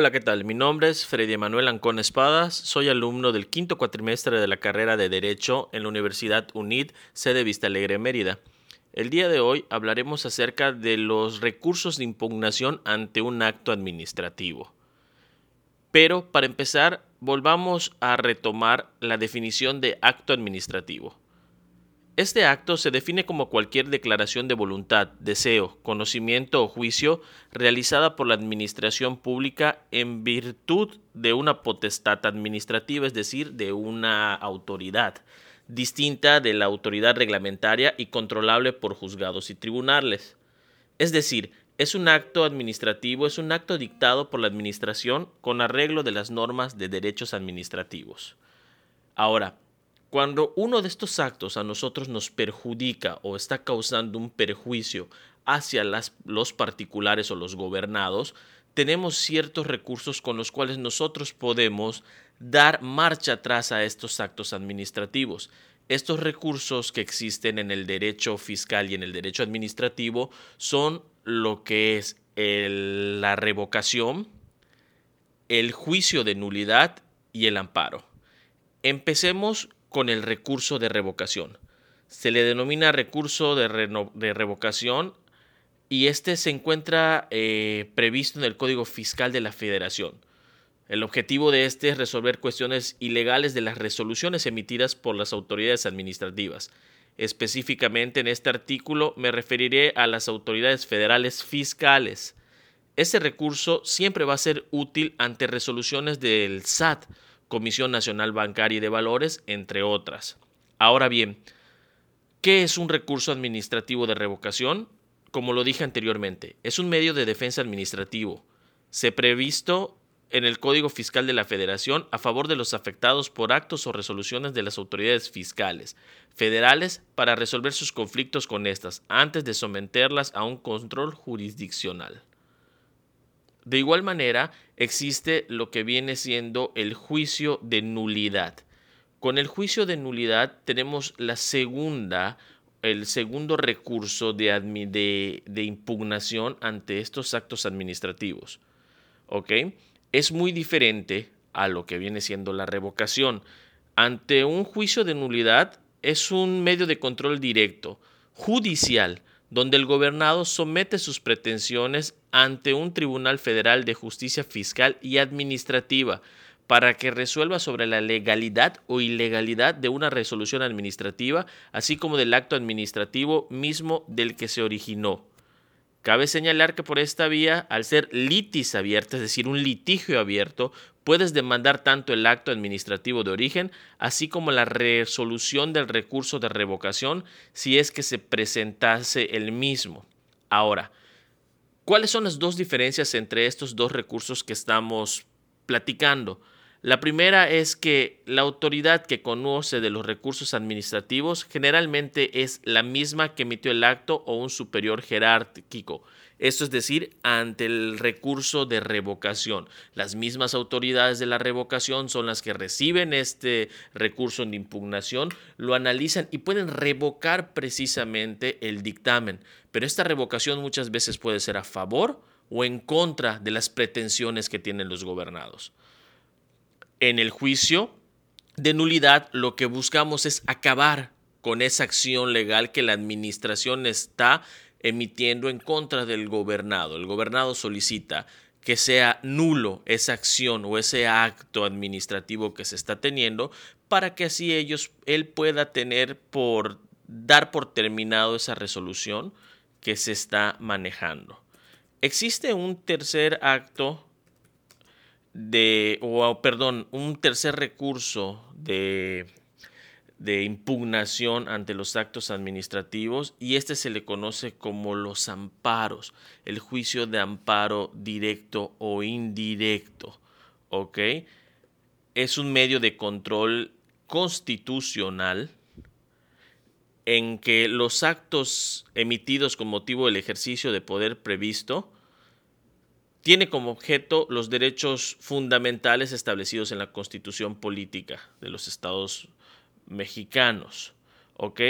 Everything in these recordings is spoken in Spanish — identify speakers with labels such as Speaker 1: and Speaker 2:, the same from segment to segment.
Speaker 1: Hola, ¿qué tal? Mi nombre es Freddy Manuel Ancón Espadas, soy alumno del quinto cuatrimestre de la carrera de Derecho en la Universidad UNID, sede Vista Alegre, Mérida. El día de hoy hablaremos acerca de los recursos de impugnación ante un acto administrativo. Pero para empezar, volvamos a retomar la definición de acto administrativo. Este acto se define como cualquier declaración de voluntad, deseo, conocimiento o juicio realizada por la administración pública en virtud de una potestad administrativa, es decir, de una autoridad distinta de la autoridad reglamentaria y controlable por juzgados y tribunales. Es decir, es un acto administrativo, es un acto dictado por la administración con arreglo de las normas de derechos administrativos. Ahora, cuando uno de estos actos a nosotros nos perjudica o está causando un perjuicio hacia los particulares o los gobernados, tenemos ciertos recursos con los cuales nosotros podemos dar marcha atrás a estos actos administrativos. Estos recursos que existen en el derecho fiscal y en el derecho administrativo son lo que es la revocación, el juicio de nulidad y el amparo. Empecemos con el recurso de revocación. Se le denomina recurso de, revocación y este se encuentra eh, previsto en el Código Fiscal de la Federación. El objetivo de este es resolver cuestiones ilegales de las resoluciones emitidas por las autoridades administrativas. Específicamente en este artículo me referiré a las autoridades federales fiscales. Ese recurso siempre va a ser útil ante resoluciones del SAT, Comisión Nacional Bancaria y de Valores, entre otras. Ahora bien, ¿qué es un recurso administrativo de revocación? Como lo dije anteriormente, es un medio de defensa administrativo. Se previsto en el Código Fiscal de la Federación a favor de los afectados por actos o resoluciones de las autoridades fiscales federales para resolver sus conflictos con estas antes de someterlas a un control jurisdiccional. De igual manera, existe lo que viene siendo el juicio de nulidad. Con el juicio de nulidad tenemos la segunda, el segundo recurso de, impugnación ante estos actos administrativos. ¿Ok? Es muy diferente a lo que viene siendo la revocación. Ante un juicio de nulidad es un medio de control directo, judicial, donde el gobernado somete sus pretensiones ante un Tribunal Federal de Justicia Fiscal y Administrativa para que resuelva sobre la legalidad o ilegalidad de una resolución administrativa, así como del acto administrativo mismo del que se originó. Cabe señalar que por esta vía, al ser litis abierta, es decir, un litigio abierto, puedes demandar tanto el acto administrativo de origen, así como la resolución del recurso de revocación, si es que se presentase el mismo. Ahora, ¿cuáles son las dos diferencias entre estos dos recursos que estamos platicando? La primera es que la autoridad que conoce de los recursos administrativos generalmente es la misma que emitió el acto o un superior jerárquico. Esto es decir, ante el recurso de revocación. Las mismas autoridades de la revocación son las que reciben este recurso de impugnación, lo analizan y pueden revocar precisamente el dictamen. Pero esta revocación muchas veces puede ser a favor o en contra de las pretensiones que tienen los gobernados. En el juicio de nulidad lo que buscamos es acabar con esa acción legal que la administración está emitiendo en contra del gobernado. El gobernado solicita que sea nulo esa acción o ese acto administrativo que se está teniendo para que así ellos él pueda tener por dar por terminado esa resolución que se está manejando. Existe un tercer acto de, o perdón, un tercer recurso de, de impugnación ante los actos administrativos y este se le conoce como los amparos, el juicio de amparo directo o indirecto, ¿ok? Es un medio de control constitucional en que los actos emitidos con motivo del ejercicio de poder previsto tiene como objeto los derechos fundamentales establecidos en la Constitución Política de los Estados mexicanos. ¿Ok?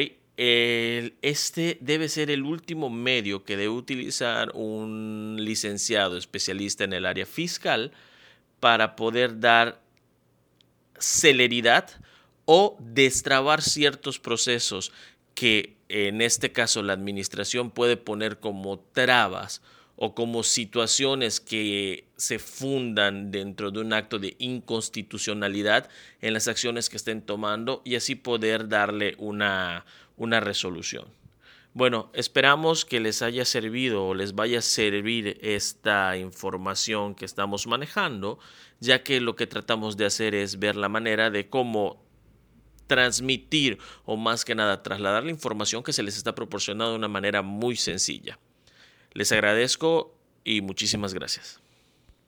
Speaker 1: este debe ser el último medio que debe utilizar un licenciado especialista en el área fiscal para poder dar celeridad o destrabar ciertos procesos que en este caso la administración puede poner como trabas o como situaciones que se fundan dentro de un acto de inconstitucionalidad en las acciones que estén tomando y así poder darle una, una resolución. Bueno, esperamos que les haya servido o les vaya a servir esta información que estamos manejando, ya que lo que tratamos de hacer es ver la manera de cómo transmitir o más que nada trasladar la información que se les está proporcionando de una manera muy sencilla. Les agradezco y muchísimas gracias.